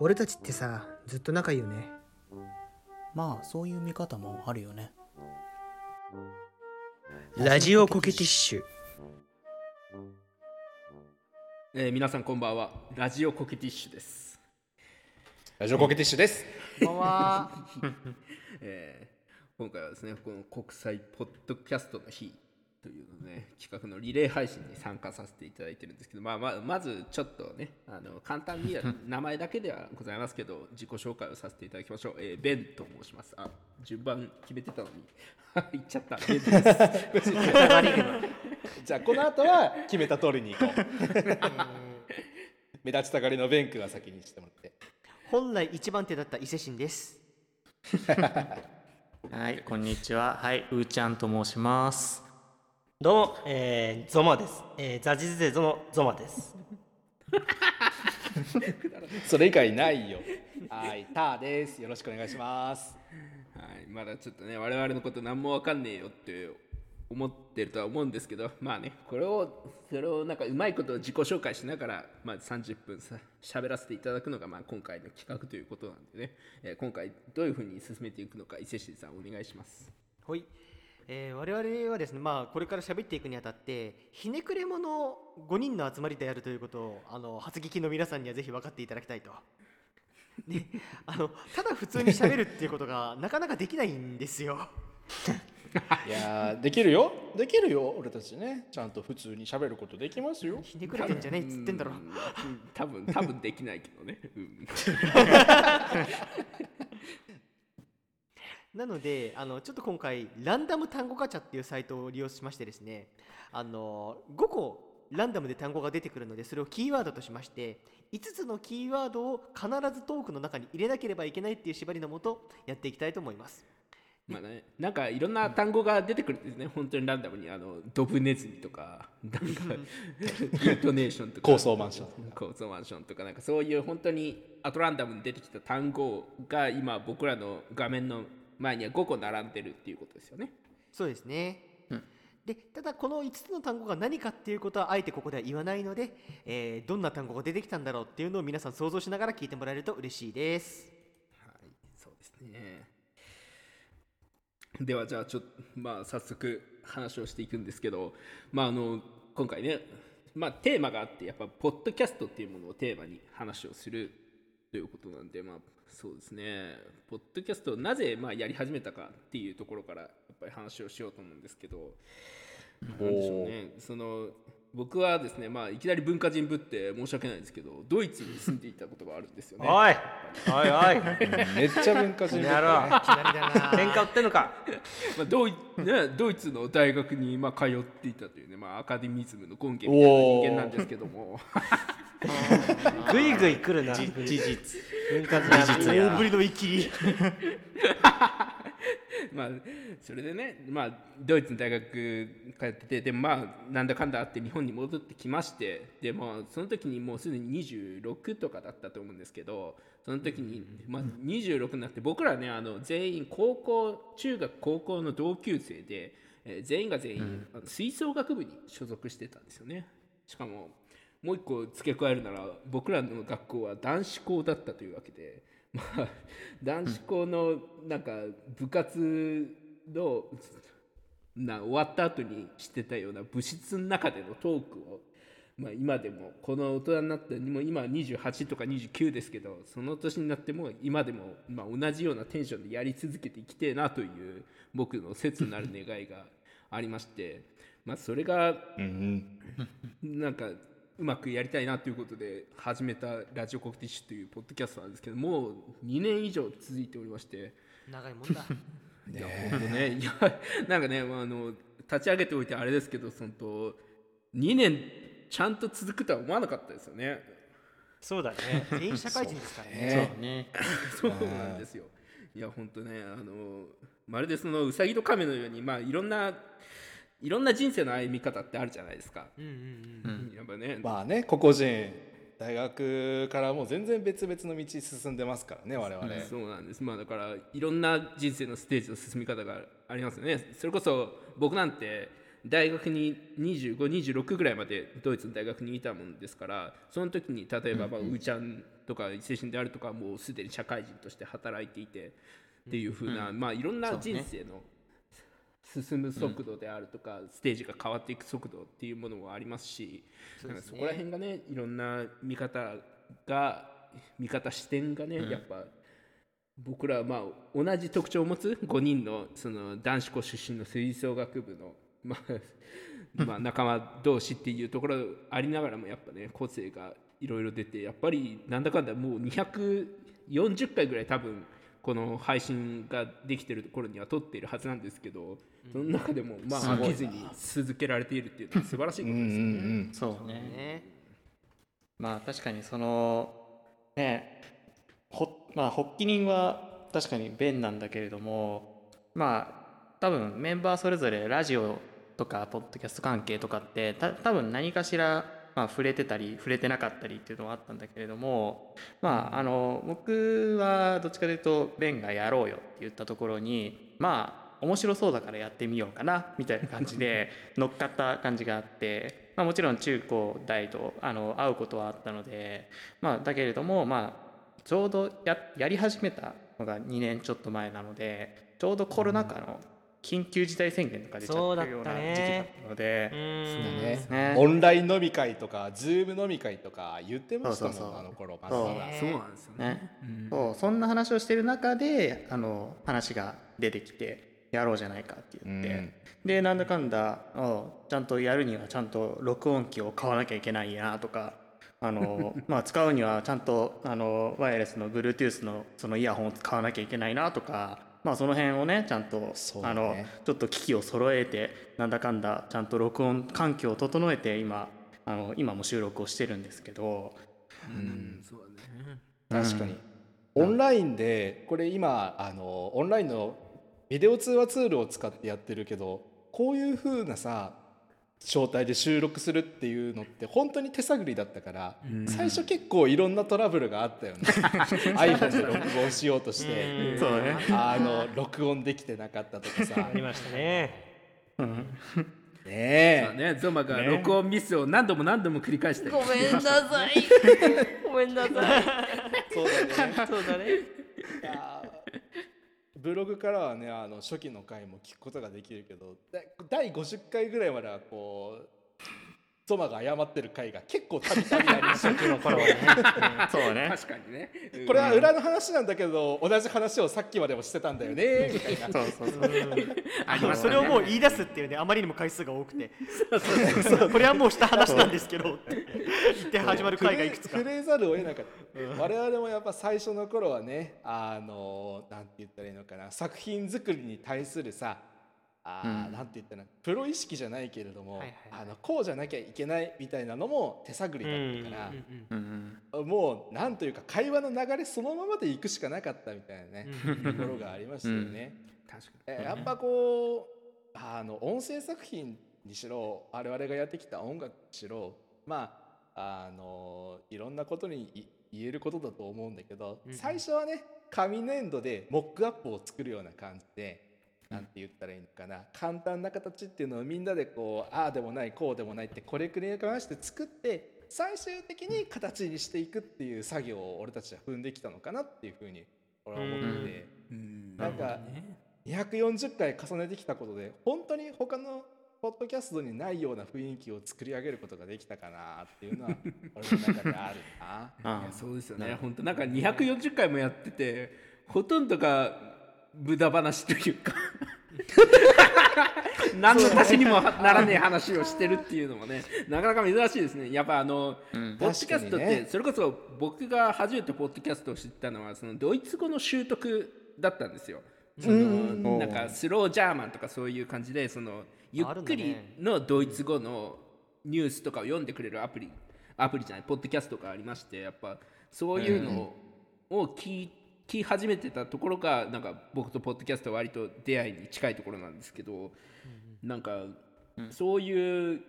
俺たちってさずっと仲いいよね。まあそういう見方もあるよね。ラジオコケティッシュ。えー皆さんこんばんは。ラジオコケティッシュです、ラジオコケティッシュです。こんばんは。えー今回はですねこの国際ポッドキャストの日というのね企画のリレー配信に参加させていただいてるんですけど、まあ、まあまずちょっとねあの簡単に名前だけではございますけど自己紹介をさせていただきましょう、えーベンと申します。あ順番決めてたのに。言っちゃった。ベンです。じゃあこの後は決めた通りに行こう。目立ちたがりのベンクが先にしてもらって。本来一番手だった伊勢神ですはい、こんにちは。はい、うーちゃんと申します。どうも、えー、ゾマです。えー、ザジズゼゾのゾマです。それ以外ないよ。はい、ターです。よろしくお願いします。はい、まだちょっとね我々のこと何もわかんねえよって思ってるとは思うんですけど まあねこれをそれをなんかうまいこと自己紹介しながら、まあ、30分さ喋らせていただくのが、まあ、今回の企画ということなんでね、えー今回どういうふうに進めていくのか伊勢志さんお願いします。ほい、えー、我々はですねまあこれから喋っていくにあたってひねくれ者5人の集まりであるということをあの初聞きの皆さんにはぜひ分かっていただきたいと。であのただ普通に喋るっていうことがなかなかできないんですよ いやー、できるよ。できるよ。俺たちね。ちゃんと普通に喋ることできますよ。ひねくれてんじゃねえっつってんだろうん多分多分できないけどね、うん なのであのちょっと今回ランダム単語ガチャっていうサイトを利用しましてですねあの5個ランダムで単語が出てくるのでそれをキーワードとしまして5つのキーワードを必ずトークの中に入れなければいけないっていう縛りのもとやっていきたいと思いますまあね、なんかいろんな単語が出てくるんですね、本当にランダムに、あのドブネズミとか、なんか、イントネーションとか、高層マンション。高層マンションとか、なんかそういう本当にアトランダムに出てきた単語が今、僕らの画面の前には5個並んでるっていうことですよね。そうですね、でただこの5つの単語が何かっていうことはあえてここでは言わないので、えーどんな単語が出てきたんだろうっていうのを皆さん想像しながら聞いてもらえると嬉しいですはい、そうですね。ではじゃあちょっとまあ早速話をしていくんですけど、まああの今回ね、まあテーマがあってやっぱポッドキャストっていうものをテーマに話をするということなんで、まあそうですね、ポッドキャストをなぜまあやり始めたかっていうところからやっぱり話をしようと思うんですけど、何でしょうね、その僕はですね、まあいきなり文化人ぶって申し訳ないんですけど、ドイツに住んでいたことがあるんですよね。おいおいおい。めっちゃ文化人やろう。いきなりだな。喧嘩売ってんのかまあ、ドイね、ドイツの大学にまあ通っていたというね、まあ、アカデミズムの根源みたいな人間なんですけども。グイグイ来るな。事実。文化人事実や大ぶりの一気に まあそれでね、まあ、ドイツの大学通っててでもまあなんだかんだあって日本に戻ってきましてでもその時にもうすでに26とかだったと思うんですけどその時に、まあ、26になって僕らねあの全員高校中学高校の同級生で、えー全員が全員、あの吹奏楽部に所属してたんですよね。しかももう一個付け加えるなら僕らの学校は男子校だったというわけで、まあ、男子校のなんか部活のな終わった後にしてたような部室の中でのトークを、まあ、今でもこの大人になってもう今は28とか29ですけどその年になっても今でも、まあ、同じようなテンションでやり続けていきてえなという僕の切なる願いがありまして、まあ、それがうん。なんかうまくやりたいなということで始めたラジオコクティッシュというポッドキャストなんですけどもう2年以上続いておりまして。長いもんだ。いや本当ね。いや なんかね、まあ、あの立ち上げておいてあれですけどそのと2年ちゃんと続くとは思わなかったですよね。そうだね。全員社会人ですからね。ねそうね。そうなんですよ。いや本当ねあのまるでそのうさぎと亀のようにまあいろんないろんな人生の歩み方ってあるじゃないですか、うんうんうんやっぱね、まあね、個々人大学からもう全然別々の道進んでますからね我々、そうなんです。まあだからいろんな人生のステージの進み方がありますよね。それこそ僕なんて大学に2526ぐらいまでドイツの大学にいたもんですからその時に例えば、まあ、うーちゃんとか精神であるとかもうすでに社会人として働いていてっていうふうな、まあいろんな人生の進む速度であるとか、ステージが変わっていく速度っていうものもありますしなんかそこら辺がねいろんな見方が見方視点がね、やっぱ僕らはまあ同じ特徴を持つ5人のその男子校出身の吹奏楽部の、まあ、まあ仲間同士っていうところありながらもやっぱね個性がいろいろ出てやっぱりなんだかんだもう240回ぐらい多分この配信ができてる頃には撮っているはずなんですけどその中でもまあ飽きずに続けられているっていうのは素晴らしいことですよね。そうね。ね。まあ確かにそのねほまあ発起人は確かにベンなんだけれどもまあ多分メンバーそれぞれラジオとかポッドキャスト関係とかってた多分何かしら、まあ、触れてたり触れてなかったりっていうのはあったんだけれどもまああの僕はどっちかというとベンがやろうよって言ったところにまあ面白そうだからやってみようかなみたいな感じで 乗っかった感じがあって、まあ、もちろん中高大とあの会うことはあったので、まあ、だけれども、まあ、ちょうどややり始めたのが2年ちょっと前なのでちょうどコロナ禍の緊急事態宣言とか出ちゃってるような時期だったので。オンライン飲み会とかズーム飲み会とか言ってましたもん。そうそう。そう。あの頃まだそう。なんですよねねそうそんな話をしてる中であの話が出てきてやろうじゃないかって言って、うん。でなんだかんだあちゃんとやるにはちゃんと録音機を買わなきゃいけないなとかあの、まあ、使うにはちゃんとあのワイヤレスの Bluetooth のそのイヤホンを使わなきゃいけないなとか、まあ、その辺をねちゃんと、そうね。あのちょっと機器を揃えてなんだかんだちゃんと録音環境を整えて今あの今も収録をしてるんですけど。そうだね。確かに、オンラインでこれ今あのオンラインのビデオ通話ツールを使ってやってるけどこういう風なさ招待で収録するっていうのって本当に手探りだったから、最初結構いろんなトラブルがあったよね。iPhone で録音しようとして。そうね。あの録音できてなかったとかさ。ありましたね。ねえ。ゾマが録音ミスを何度も何度も繰り返して。ごめんなさい。ごめんなさい。そうだね。そうだね。いやーブログからはねあの初期の回も聞くことができるけど第50回ぐらいまではこうゾマが謝ってる回が結構たびたびありました。初期の頃はね。そうね確かにね。これは裏の話なんだけど同じ話をさっきまでもしてたんだよねみたいな。そうそうそう。ありますそれをもう言い出すっていうねあまりにも回数が多くて。これはもうした話なんですけどって。言って始まる回がいくつか。触れざるを得なかった、我々もやっぱ最初の頃はねあのなんて言ったらいいのかな。作品作りに対するさあー、なんて言ったらプロ意識じゃないけれども、はいはいはい。あのこうじゃなきゃいけないみたいなのも手探りだったから、うんうんもうなんというか会話の流れそのままでいくしかなかったみたいなね、ところがありましたよね。確かえやっぱこうあの音声作品にしろ我々がやってきた音楽にしろまああのいろんなことにい言えることだと思うんだけど、最初はね紙粘土でモックアップを作るような感じで。なんて言ったらいいのかな。簡単な形っていうのをみんなでこうああでもないこうでもないってこれくり返して作って最終的に形にしていくっていう作業を俺たちは踏んできたのかなっていうふうに俺は思って。て。ん。なんか240回重ねてきたことで本当に他のポッドキャストにないような雰囲気を作り上げることができたかなっていうのは俺の中であるな。あそうですよね。本当なんか240回もやっててほとんどが無駄話というか。何の足しにもならねえ話をしてるっていうのもねなかなか珍しいですね。やっぱあの、ポッドキャストって、それこそ僕が初めてポッドキャストを知ったのはそのドイツ語の習得だったんですよ。そのなんかスロージャーマンとかそういう感じでそのゆっくりのドイツ語のニュースとかを読んでくれるアプリアプリじゃないポッドキャストがありましてやっぱそういうのを聞い聞き始めてたところがなんか僕とポッドキャストは割と出会いに近いところなんですけどなんかそういう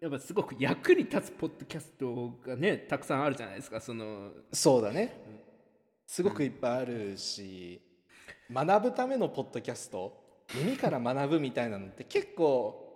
やっぱすごく役に立つポッドキャストがねたくさんあるじゃないですかその。そうだね。すごくいっぱいあるし、学ぶためのポッドキャスト耳から学ぶみたいなのって結構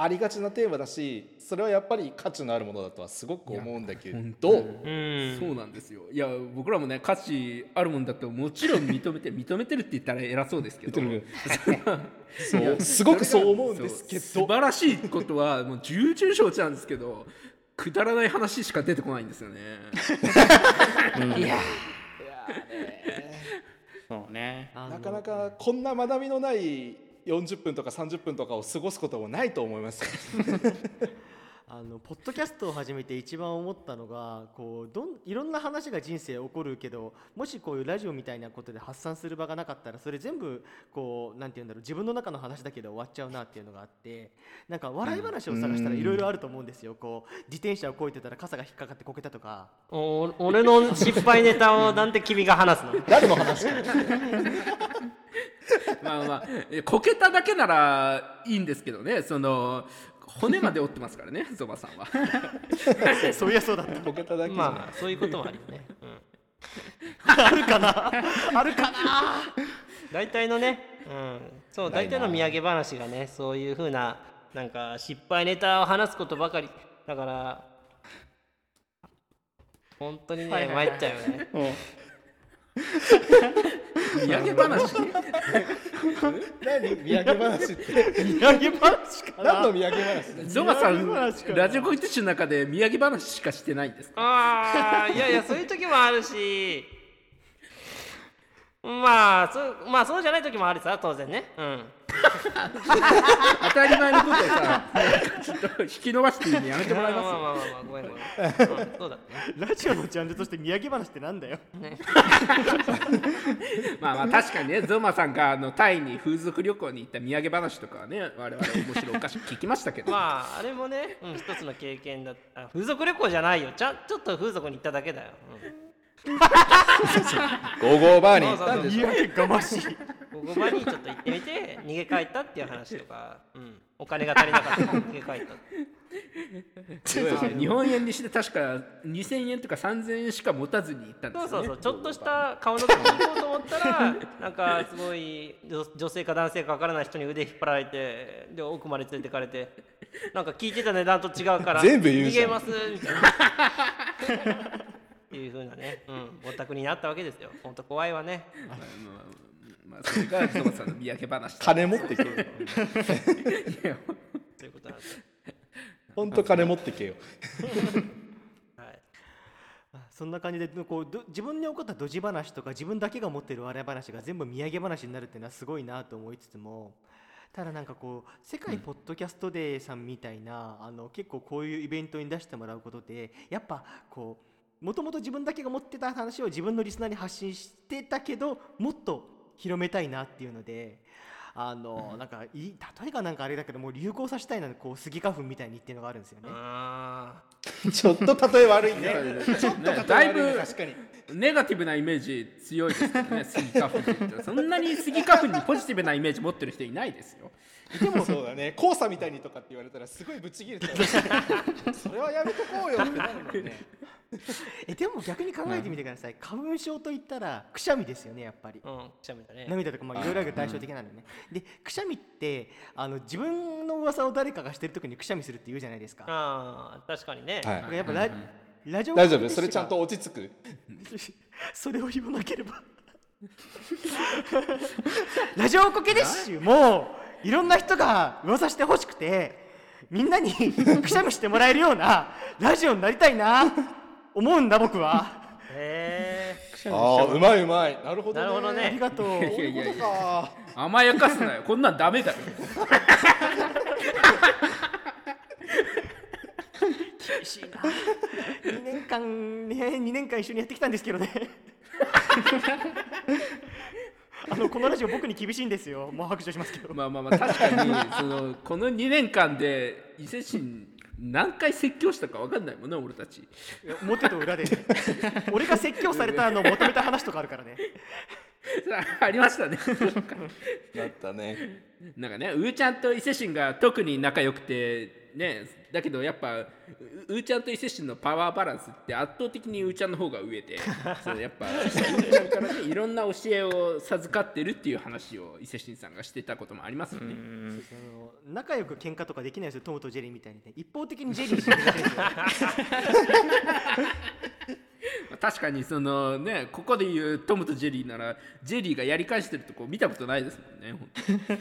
ありがちなテーマだしそれはやっぱり価値のあるものだとはすごく思うんだけ本どうん。そうなんですよ。いや僕らもね価値あるもんだともちろん認めて認めてるって言ったら偉そうですけど。そう。すごくそう思うんですけそう。素ど晴らしいことはもう重々承知なんですけどくだらない話しか出てこないんですよね。そうね。あのなかなかこんな学びのない40分とか30分とかを過ごすこともないと思います。あのポッドキャストを始めて一番思ったのがこうどんいろんな話が人生起こるけどもしこういうラジオみたいなことで発散する場がなかったらそれ全部こうなんて言うんだろう自分の中の話だけで終わっちゃうなっていうのがあってなんか笑い話を探したらいろいろあると思うんですよ。こう自転車をこいてたら傘が引っかかってこけたとか。お俺の失敗ネタをなんて君が話すの？誰の話 まあまあえこけただけならいいんですけどね。その骨まで折ってますからね ゾバさんは。そういやそうだった。こけただけまあそういうこともあるよね、うん、あるかな？あるかな？大体のね、うん、そう大体の土産話がねそういうふうななんか失敗ネタを話すことばかり。だから本当にね、はいはいはい。参っちゃうよね 土産話？何？土産話って。土産話かな？何の土産話？ゾバさんラジオコイティッシュの中で土産話しかしてないんですか？ああいやいやそういう時もあるしまあそうまあそうじゃない時もあるさ当然ね。うん。当たり前のことをさなんかちょっと引き伸ばしてやめてもらえますまあまあまあまあごめんごめん、うん、そうだね。ラジオのジャンルとして土産話ってなんだよ。まあまあ確かにねゾマさんがあのタイに風俗旅行に行った土産話とかはね我々面白おかしく聞きましたけど、まああれもね、うん、一つの経験だあ風俗旅行じゃないよ。ちゃんちょっと風俗に行っただけだよ、ゴーゴーバーに行ったんでしょ土産がましい。うん、ここ場にちょっと行ってみて逃げ帰ったっていう話とか、うん、お金が足りなかったから逃げ帰った 日本円にして確か2000円とか3000円しか持たずに行ったんですよね。そうそうそう。ちょっとした顔のとこ行こうと思ったらなんかすごい女女性か男性かわからない人に腕引っ張られてで奥まで連れてかれてなんか聞いてた値段と違うから全部言う逃げますみたいなっていう風なね、うん、ぼったくになったわけですよ。本当怖いわね。まあまあまあそれがゾマさんの土産話金持ってけよ。ということなんですよ。ほんと金持ってけよ。はい。そんな感じでこうど自分に起こったドジ話とか自分だけが持ってる笑い話が全部土産話になるっていうのはすごいなと思いつつもただなんかこう世界ポッドキャストデーさんみたいな、あの結構こういうイベントに出してもらうことでやっぱこうもともと自分だけが持ってた話を自分のリスナーに発信してたけどもっと広めたいなっていうのであのなんかい例えがなんかあれだけどもう流行させたいなこうスギ花粉みたいにっていうのがあるんですよね。あちょっと例え悪いね。ちょっと例えだいぶ確かに。ネガティブなイメージ強いですけどねスギ花粉って。そんなにスギ花粉にポジティブなイメージ持ってる人いないですよでもそうだね。黄砂みたいにとかって言われたらすごいブチ切れちゃう。それはやめとこうよってなるもんね。えでも逆に考えてみてください、花粉症といったらくしゃみですよねやっぱり。ーうんくしゃみだね。涙とかまあいろいろある対照的なのね、でくしゃみってあの自分の噂を誰かがしてる時にくしゃみするって言うじゃないですか、ああ確かにね、はい。これやっぱラ,、ラジオ大丈夫？それちゃんと落ち着く？それを言わなければ。ラジオコケデッシュもいろんな人が噂してほしくてみんなに くしゃみしてもらえるような ラジオになりたいな思うんだ僕は。へえああうまいうまい。なるほどね。なるほどね。ありがとう。そういうことか甘やかすなよ。こんなんダメだよ。厳しいな。2年間ね2年間一緒にやってきたんですけどねあのこのラジオ僕に厳しいんですよ。もう拍手しますけど。まあまあまあ確かに そのこの2年間で伊勢神何回説教したか分かんないもんね俺たち。表と裏で。俺が説教されたのを求めた話とかあるからね。ありましたね。だったね。なんかねうーちゃんと伊勢神が特に仲良くてねだけどやっぱううーちゃんと伊勢神のパワーバランスって圧倒的にうーちゃんの方が上で そのやっぱうーちゃんからねいろんな教えを授かってるっていう話を伊勢神さんがしてたこともありますよね。仲良く喧嘩とかできないですよトムとジェリーみたいに。ね一方的にジェリーにして確かにそのねここで言うトムとジェリーならジェリーがやり返してるとこ見たことないですもんね本当に。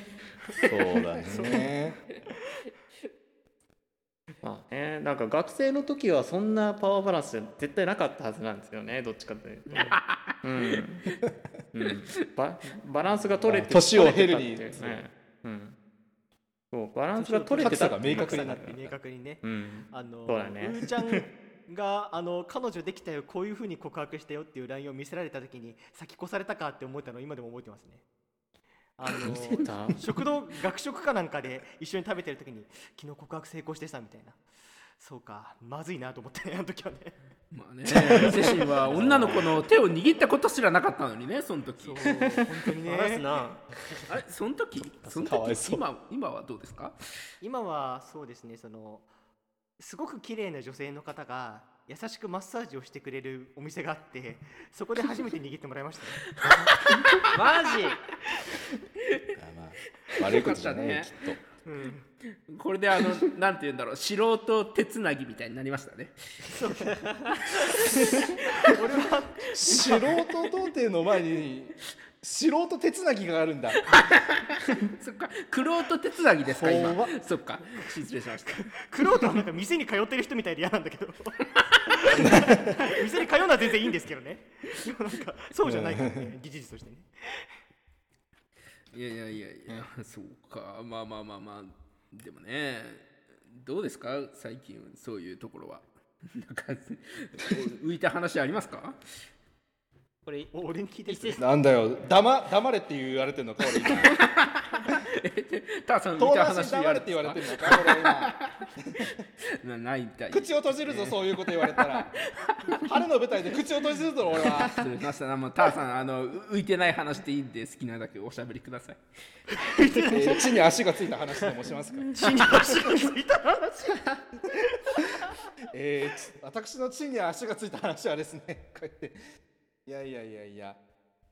そうだね まあね、なんか学生の時はそんなパワーバランス絶対なかったはずなんですよねどっちかというと、うん。うん、ババランスが取れて年を経るにね、うん、そうバランスが取れてたっていう格差が明確になる明確にね。うん。あのそうだね。うーちゃんがあの彼女できたよこういうふうに告白したよっていう LINE を見せられた時に先越されたかって思ったのを今でも覚えてますねあの見せた？食堂学食かなんかで一緒に食べてる時に昨日告白成功してさみたいな。そうかまずいなと思ってねあの時はね。まあね伊勢神は女の子の手を握ったことすらなかったのにねその時。そう本当にね。あれその時その時今今はどうですか？今はそうですねそのすごく綺麗な女性の方が優しくマッサージをしてくれるお店があってそこで初めて握ってもらいましたね。マジ？まあ悪いことじゃないよよかっきっと。うん。これであの なんて言うんだろう素人手つなぎみたいになりましたね。素人童貞の前に素人手つなぎがあるんだ。そっか。クロート手つなぎですか今。そっか。失礼しました。クロートはなんか店に通ってる人みたいで嫌なんだけど。店に通うのは全然いいんですけどね。でもなんかそうじゃないからね。事実としてねいやいやいやいや、そうか。まあまあまあまあ。でもねどうですか？最近そういうところは。なんか 浮いた話ありますか？これお俺に聞いてるなんだよ。黙黙れって言われてんのか俺今。ターさん浮い友た話黙れって言われてんのか俺今 なないみたい。口を閉じるぞそういうこと言われたら。春の舞台で口を閉じるぞ俺は。失礼しましたもうターさんあのう浮いてない話でいいんで好きなだけおしゃべりください。えー地に足がついた話でもしますか？地に足がついた話。えーち私の地に足がついた話はですねこうやっていやいやいやいや。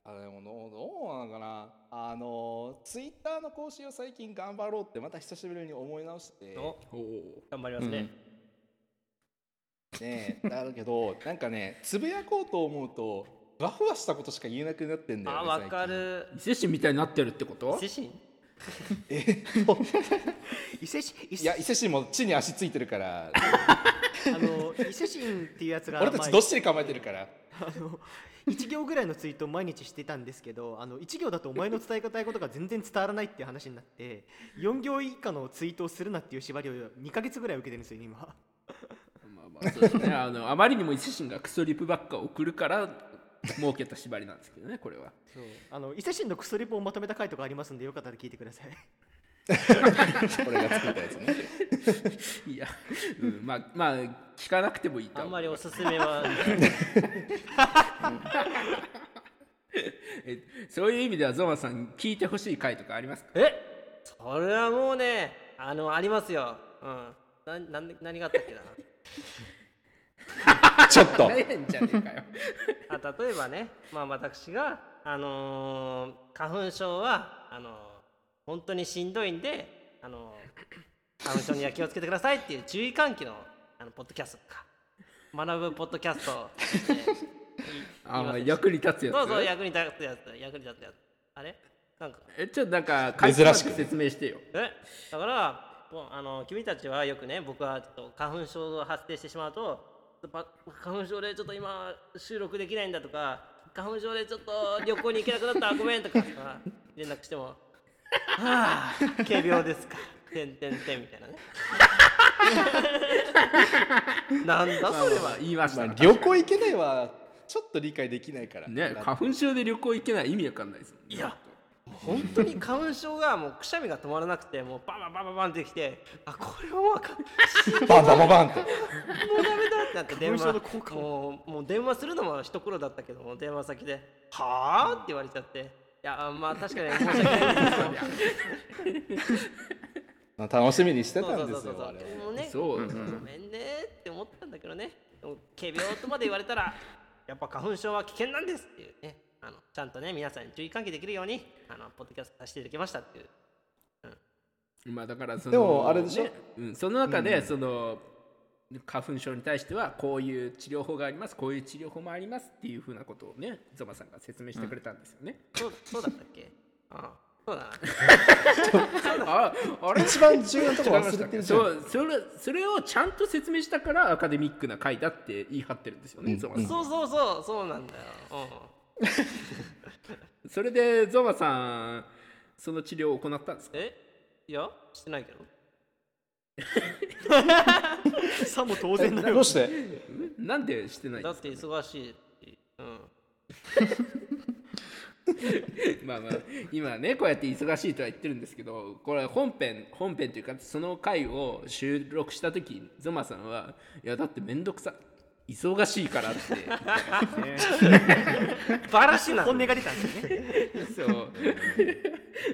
あでもどうどうなのかな。あのツイッターの更新を最近頑張ろうってまた久しぶりに思い直して。頑張りますね、ねえだけどなんかねつぶやこうと思うとガフはしたことしか言えなくなってんだよねあわかる。伊勢神みたいになってるってこと？伊勢神？最近えっと 伊勢市伊い勢や伊勢神も地に足ついてるから。あの伊勢神っていうやつが俺たちどっしり構えてるから。あの1行ぐらいのツイートを毎日してたんですけどあの1行だとお前の伝えたいことが全然伝わらないっていう話になって4行以下のツイートをするなっていう縛りを2ヶ月ぐらい受けてるんですよ今。まあまあそうですね。あのあまりにも伊勢神がクソリプばっか送るから設けた縛りなんですけどねこれは。そう。あの伊勢神のクソリポをまとめた回とかありますんでよかったら聞いてください俺が作ったやつね。いや、うん、まあまあ聞かなくてもいいと。あんまりおすすめは。えそういう意味ではゾマさん聞いてほしい回とかありますか？え？それはもうねあのありますよ。うん。ななんで何があったっけな？ちょっと。大変じゃねえかよ。あ例えばね、まあ、私が、あのー花粉症はあのー本当にしんどいんで、あのー花粉症には気をつけてくださいっていう注意喚起のあのポッドキャストか学ぶポッドキャスト。あ役に立つやつそうそう役に立つやつ役に立つやつ。あれ？なんか。えちょっとなんか珍しく説明してよ。え？だからもうあの君たちはよくね僕はちょっと花粉症が発生してしまうとパ花粉症でちょっと今収録できないんだとか花粉症でちょっと旅行に行けなくなったごめんとかさ連絡しても「はあ軽病ですか」てんてんてんみたいなね。なんだそれは。言いました、まあ、旅行行けないはちょっと理解できないから。ね花粉症で旅行行けない意味わかんないですもんね。いや本当に花粉症がもうくしゃみが止まらなくてもうバンバンバンバンバンってきてあこれはもうあかん。バンバンバンバンって。もうダメだってなって電花粉症の話効果もうもう電話するのも一苦労だったけども電話先で「はあ?」って言われちゃって。いやまあ確かに申し訳ないんです。け どまあ楽しみにしてそうたんですよ我々もうねそう。ごめんねって思ったんだけどね。仮病とまで言われたら やっぱ花粉症は危険なんですっていうね。あのちゃんとね皆さんに注意喚起できるようにあのポッドキャストさせていただきましたっていう。まあだからそのでもあれでしょ？ね。うん、その中でその、花粉症に対してはこういう治療法がありますこういう治療法もありますっていうふうなことをねゾマさんが説明してくれたんですよね、そうそうだったっけ？ああそうだな。ああれ？一番重要なとこ忘れてるじゃん。そうそれそれをちゃんと説明したからアカデミックな回だって言い張ってるんですよね、うんゾマさん、そうそうそうそうなんだよ、うん、それでゾマさんその治療を行ったんですか？え？いやしてないけど さも当然だよ。どうして？なんでしてないんだっですか？て忙しいうん。まあまあ今ねこうやって忙しいとは言ってるんですけどこれ本編本編というかその回を収録した時ゾマさんはいやだって面倒くさ忙しいからって。ね バラシなの本音が出たんですよね。そう。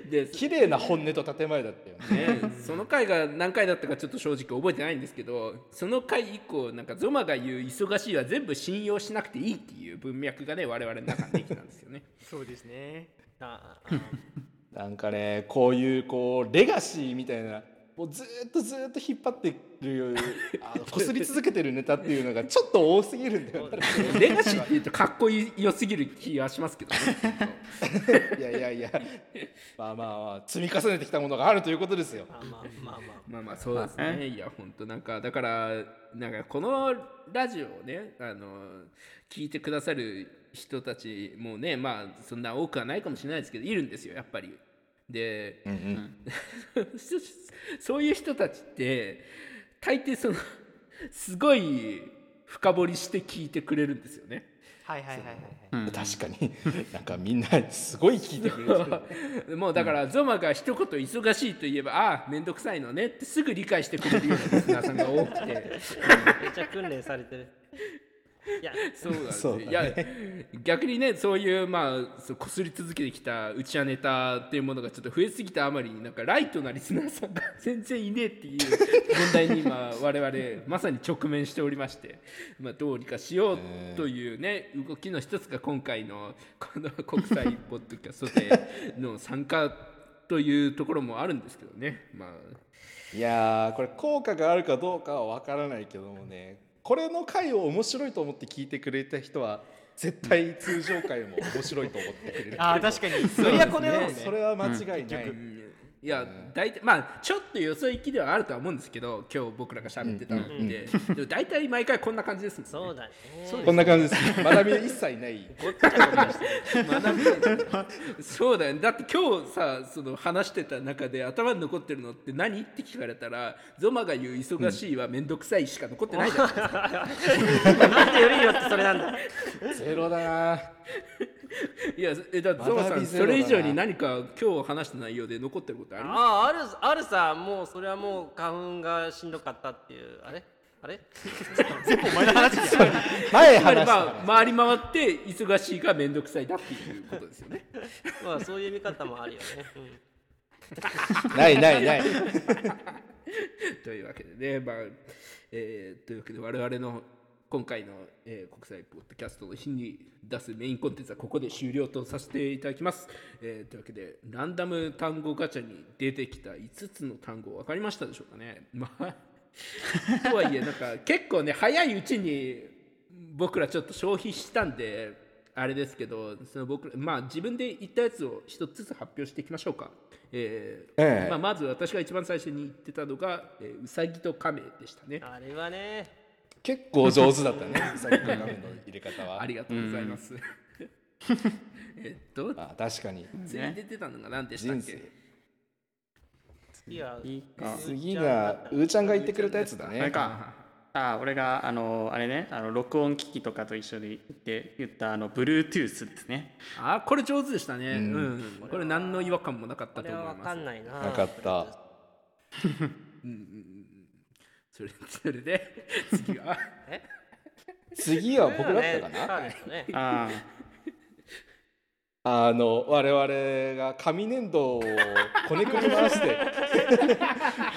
で 綺麗な本音と建前だったよね。ね、その回が何回だったかちょっと正直覚えてないんですけどその回以降なんかゾマが言う忙しいは全部信用しなくていいっていう文脈がね我々の中にできたんですよね。そうですね。ああ。なんかねこういうこうレガシーみたいなもうずーっとずーっと引っ張ってるあの擦り続けてるネタっていうのがちょっと多すぎるんだよね。レガシーって言うとかっこいい良すぎる気がしますけどね。いやいやいやまあまあまあ積み重ねてきたものがあるということですよ。まあまあまあ。まあまあまあ。そうですね。いや本当なんかだからなんかこのラジオをねあの聞いてくださる人たちもねまあそんな多くはないかもしれないですけどいるんですよやっぱり。で、そ そういう人たちって大抵そのすごい深掘りして聞いてくれるんですよね。はいはいはいはいはい。確かに。なんかみんなすごい聞いてくれてるもうだからゾマが一言忙しいと言えば、ああ面倒くさいのねってすぐ理解してくれるようなリスナーさんが多くて。めっちゃ訓練されてるいやそうなんですよ、そうだね。いや逆にねそういうまあこすり続けてきたうちわネタっていうものがちょっと増えすぎたあまりになんかライトなリスナーさんが全然いねえっていう問題に今我々まさに直面しておりまして、まあ、どうにかしようというね動きの一つが今回のこの国際ポッドキャストでの参加というところもあるんですけどね。まあ。いやーこれ効果があるかどうかは分からないけどもねこれの回を面白いと思って聞いてくれた人は絶対通常回も面白いと思ってくれる。ああ確かに。それはこのね。それは間違いない、いや大体まあちょっとよそ行きではあるとは思うんですけど今日僕らが喋ってたのって、でも大体毎回こんな感じですもんね。そうだね。こんな感じです学び一切ない。学び そうだよね。だって今日さその話してた中で頭に残ってるのって何？って聞かれたらゾマが言う忙しいは面倒くさいしか残ってないじゃないですか、なんでよりによってそれなんだ。ゼロだな いやえだってゾマさんそれ以上に何か今日話した内容で残ってることありますあああるあるさもうそれはもう花粉がしんどかったっていうあれ？あれ？前つまり話したまあ回り回って忙しいが面倒くさいだっていうことですよね。まあそういう見方もあるよね、うん。ないないない。というわけでね、まあえーというわけで我々の今回の、えー国際ポッドキャストの日に出すメインコンテンツはここで終了とさせていただきます。えーというわけでランダム単語ガチャに出てきた5つの単語分かりましたでしょうかね。まあ とはいえなんか結構ね早いうちに僕らちょっと消費したんであれですけどその僕らまあ自分で言ったやつを一つずつ発表していきましょうか。えーええまあ、まず私が一番最初に言ってたのが、えー、うさぎと亀でしたね。あれはね結構上手だったね。さっきの画面の入れ方は。ありがとうございます。えっと、あ確かに。次に出てたのが何でしたっけ？次がうーちゃんが言ってくれたやつだね。あれか。あ俺があのあれねあの録音機器とかと一緒で言って言ったあの Bluetooth ですね。あこれ上手でしたね。ううん。ん。これ何の違和感もなかったことれは分か思います。んないな。なかった それそれで次は？次は僕だったかな？そうですね。ああの我々が紙粘土をこねくり回して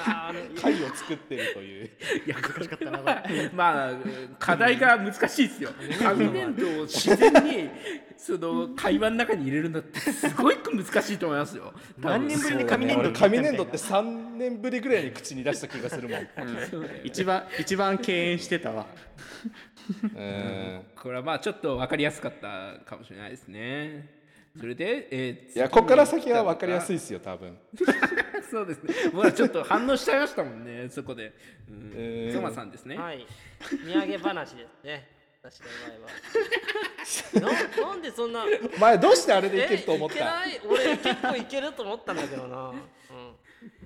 あの 貝を作ってるという。いや難しかったなまあ課題が難しいですよ。紙粘土を自然にその会話の中に入れるのってすごい難しいと思いますよ。何年ぶりに紙粘土俺紙粘土って3年ぶりぐらいに口に出した気がするもん。一番一番敬遠してたわ。うん。これはまあちょっと分かりやすかったかもしれないですねそれで、えーいやここから先は分かりやすいいですよ多分。そうですね。僕らちょっと反応しちゃいましたもんね そこで、うん。えー。さんですね、はい。土産話ですね。私の場合は。ななんでそんなお前どうしてあれでいけると思っえいけたない。俺結構いけると思ったんだけどな、うん、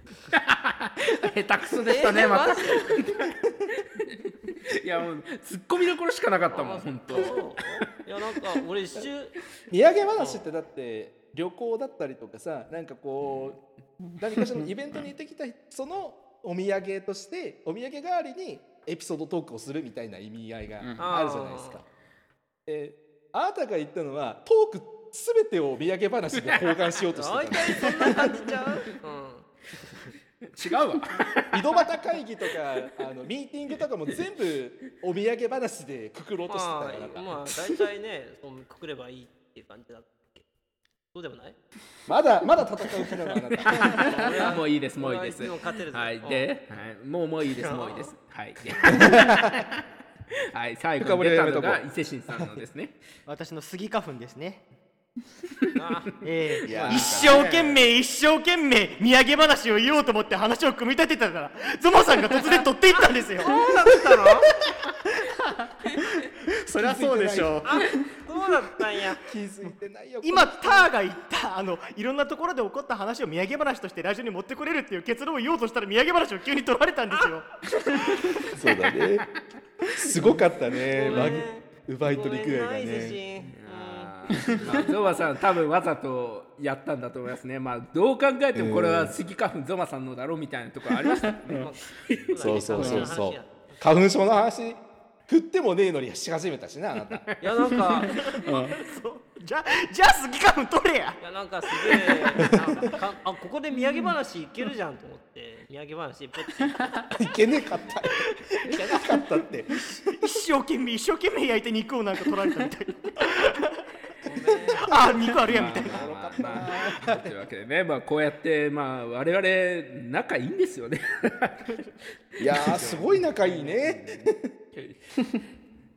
下手くそでしたね、えまた。いやもうツッコミどころしかなかったもん本当。そう。いやなんか俺一瞬土産話ってだって旅行だったりとかさなんかこう何かしらのイベントに行ってきたそのお土産としてお土産代わりにエピソードトークをするみたいな意味合いがあるじゃないですか。えーあなたが言ったのはトーク全てをお土産話で交換しようとして大たの。体そんな感じちゃう、違うわ。井戸端会議とかあのミーティングとかも全部お土産話でくくろううん、としてたまから。なんかあまあ大体ねそうくくればいいっていう感じだったっけ。そうでもない？まだまだ戦う気なのあなもういいですもういいです。俺はい。で、はい、もうもういいです もういいです。はい。で はい。最後に出たのが伊勢神さんのですね。私のスギ花粉ですね。あええ。一生懸命一生懸命土産話を言おうと思って話を組み立てたらゾマさんが突然取っていったんですよ。そうだったの？そりゃそうでしょう。あそうだったんや。気づいてないよ今ターが言ったあのいろんなところで起こった話を土産話としてラジオに持ってこれるっていう結論を言おうとしたら土産話を急に取られたんですよ。そうだね。すごかったね。奪い取り具合がね ゾマさん多分わざとやったんだと思いますね。まあどう考えてもこれはスギ花粉ゾマさんのだろうみたいなところありました そうそうそうそう。花粉症の話振ってもねえのにし始めたしなあなた。いやなんかそう。じゃじゃあスギ花粉取れや。いやなんかすげえあここで土産話いけるじゃんと思って土産話ポッ。ていけねえかったいけなかった。って。一生懸命一生懸命焼いて肉をなんか取られたみたい。なあ肉あるやんみたいな。まあまあまあというわけでね、まあ、こうやって、まあ、我々仲いいんですよね。いやーすごい仲いいね。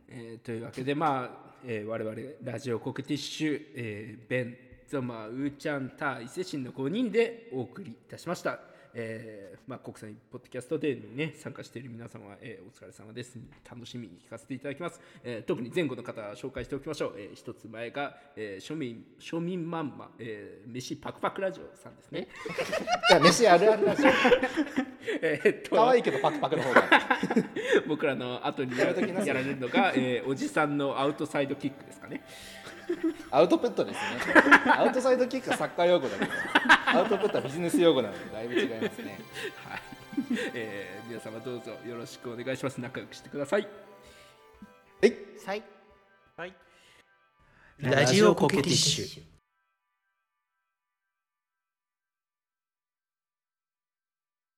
えーというわけで、まあえー我々ラジオコクティッシュ、えーベン、ゾマ、ウーちゃん、ター、伊勢神の5人でお送りいたしました。えーまあ、国際ポッドキャストデーに、ね、参加している皆様は、えーお疲れ様です。楽しみに聞かせていただきます。えー特に前後の方紹介しておきましょう。えー一つ前が、えー庶民庶民マンマ、えー飯パクパクラジオさんですね。いや飯あるあるだし えーっと可愛いけどパクパクの方が 僕らの後にやられるのが、えーおじさんのアウトサイドキックですかね。アウトプットですね。アウトサイドキックはサッカー用語だけどアウトプットはビジネス用語なのでだいぶ違いますね。はい、えー皆様どうぞよろしくお願いします。仲良くしてください。はい。はい。ラジオコケティッシュ